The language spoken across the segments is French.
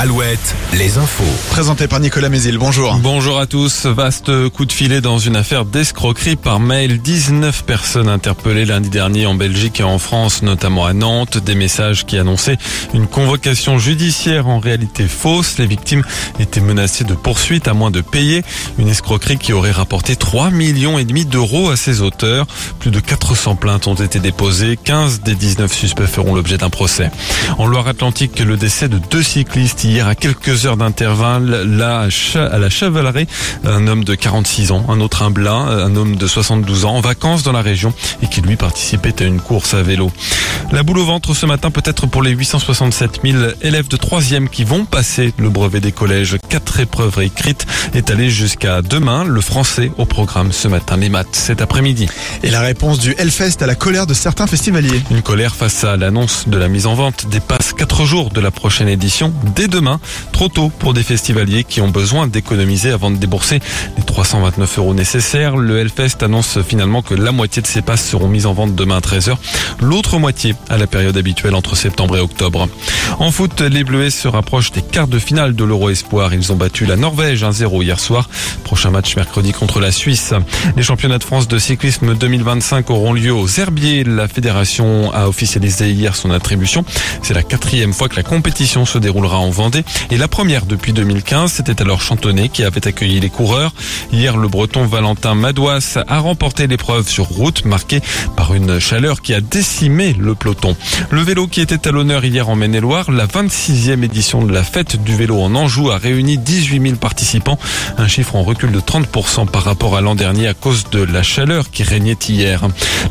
Alouette, les infos. Présenté par Nicolas Mézil, bonjour. Bonjour à tous. Vaste coup de filet dans une affaire d'escroquerie par mail. 19 personnes interpellées lundi dernier en Belgique et en France, notamment à Nantes. Des messages qui annonçaient une convocation judiciaire en réalité fausse. Les victimes étaient menacées de poursuites à moins de payer. Une escroquerie qui aurait rapporté 3 millions et demi d'euros à ses auteurs. Plus de 400 plaintes ont été déposées. 15 des 19 suspects feront l'objet d'un procès. En Loire-Atlantique, le décès de deux cyclistes hier à quelques heures d'intervalle, là à la Chevalerie, un homme de 46 ans, un autre un blanc, un homme de 72 ans en vacances dans la région et qui lui participait à une course à vélo. La boule au ventre ce matin peut-être pour les 867 000 élèves de 3e qui vont passer le brevet des collèges. Quatre épreuves écrites étalées jusqu'à demain. Le français au programme ce matin, les maths cet après-midi. Et la réponse du Hellfest à la colère de certains festivaliers. Une colère face à l'annonce de la mise en vente des passes 4 jours de la prochaine édition dès demain. Trop tôt pour des festivaliers qui ont besoin d'économiser avant de débourser les 329 euros nécessaires. Le Hellfest annonce finalement que la moitié de ces passes seront mises en vente demain à 13h. L'autre moitié à la période habituelle entre septembre et octobre. En foot, les Bleuets se rapprochent des quarts de finale de l'Euro Espoir. Ils ont battu la Norvège 1-0 hier soir. Prochain match mercredi contre la Suisse. Les championnats de France de cyclisme 2025 auront lieu aux Herbiers. La fédération a officialisé hier son attribution. C'est la quatrième fois que la compétition se déroulera en Et la première depuis 2015. C'était alors Chantonnet qui avait accueilli les coureurs. Hier, le breton Valentin Madouas a remporté l'épreuve sur route marquée par une chaleur qui a décimé le peloton. Le vélo qui était à l'honneur hier en Maine-et-Loire, la 26e édition de la fête du vélo en Anjou a réuni 18 000 participants, un chiffre en recul de 30% par rapport à l'an dernier à cause de la chaleur qui régnait hier.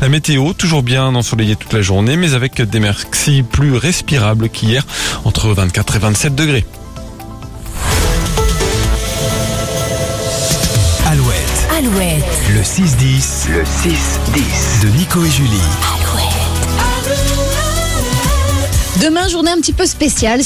La météo, toujours bien ensoleillée toute la journée, mais avec des merci plus respirables qu'hier, entre 24 et 27 degrés. Alouette, Alouette, le 6-10 Le 6-10. de Nico et Julie. Demain, journée un petit peu spéciale.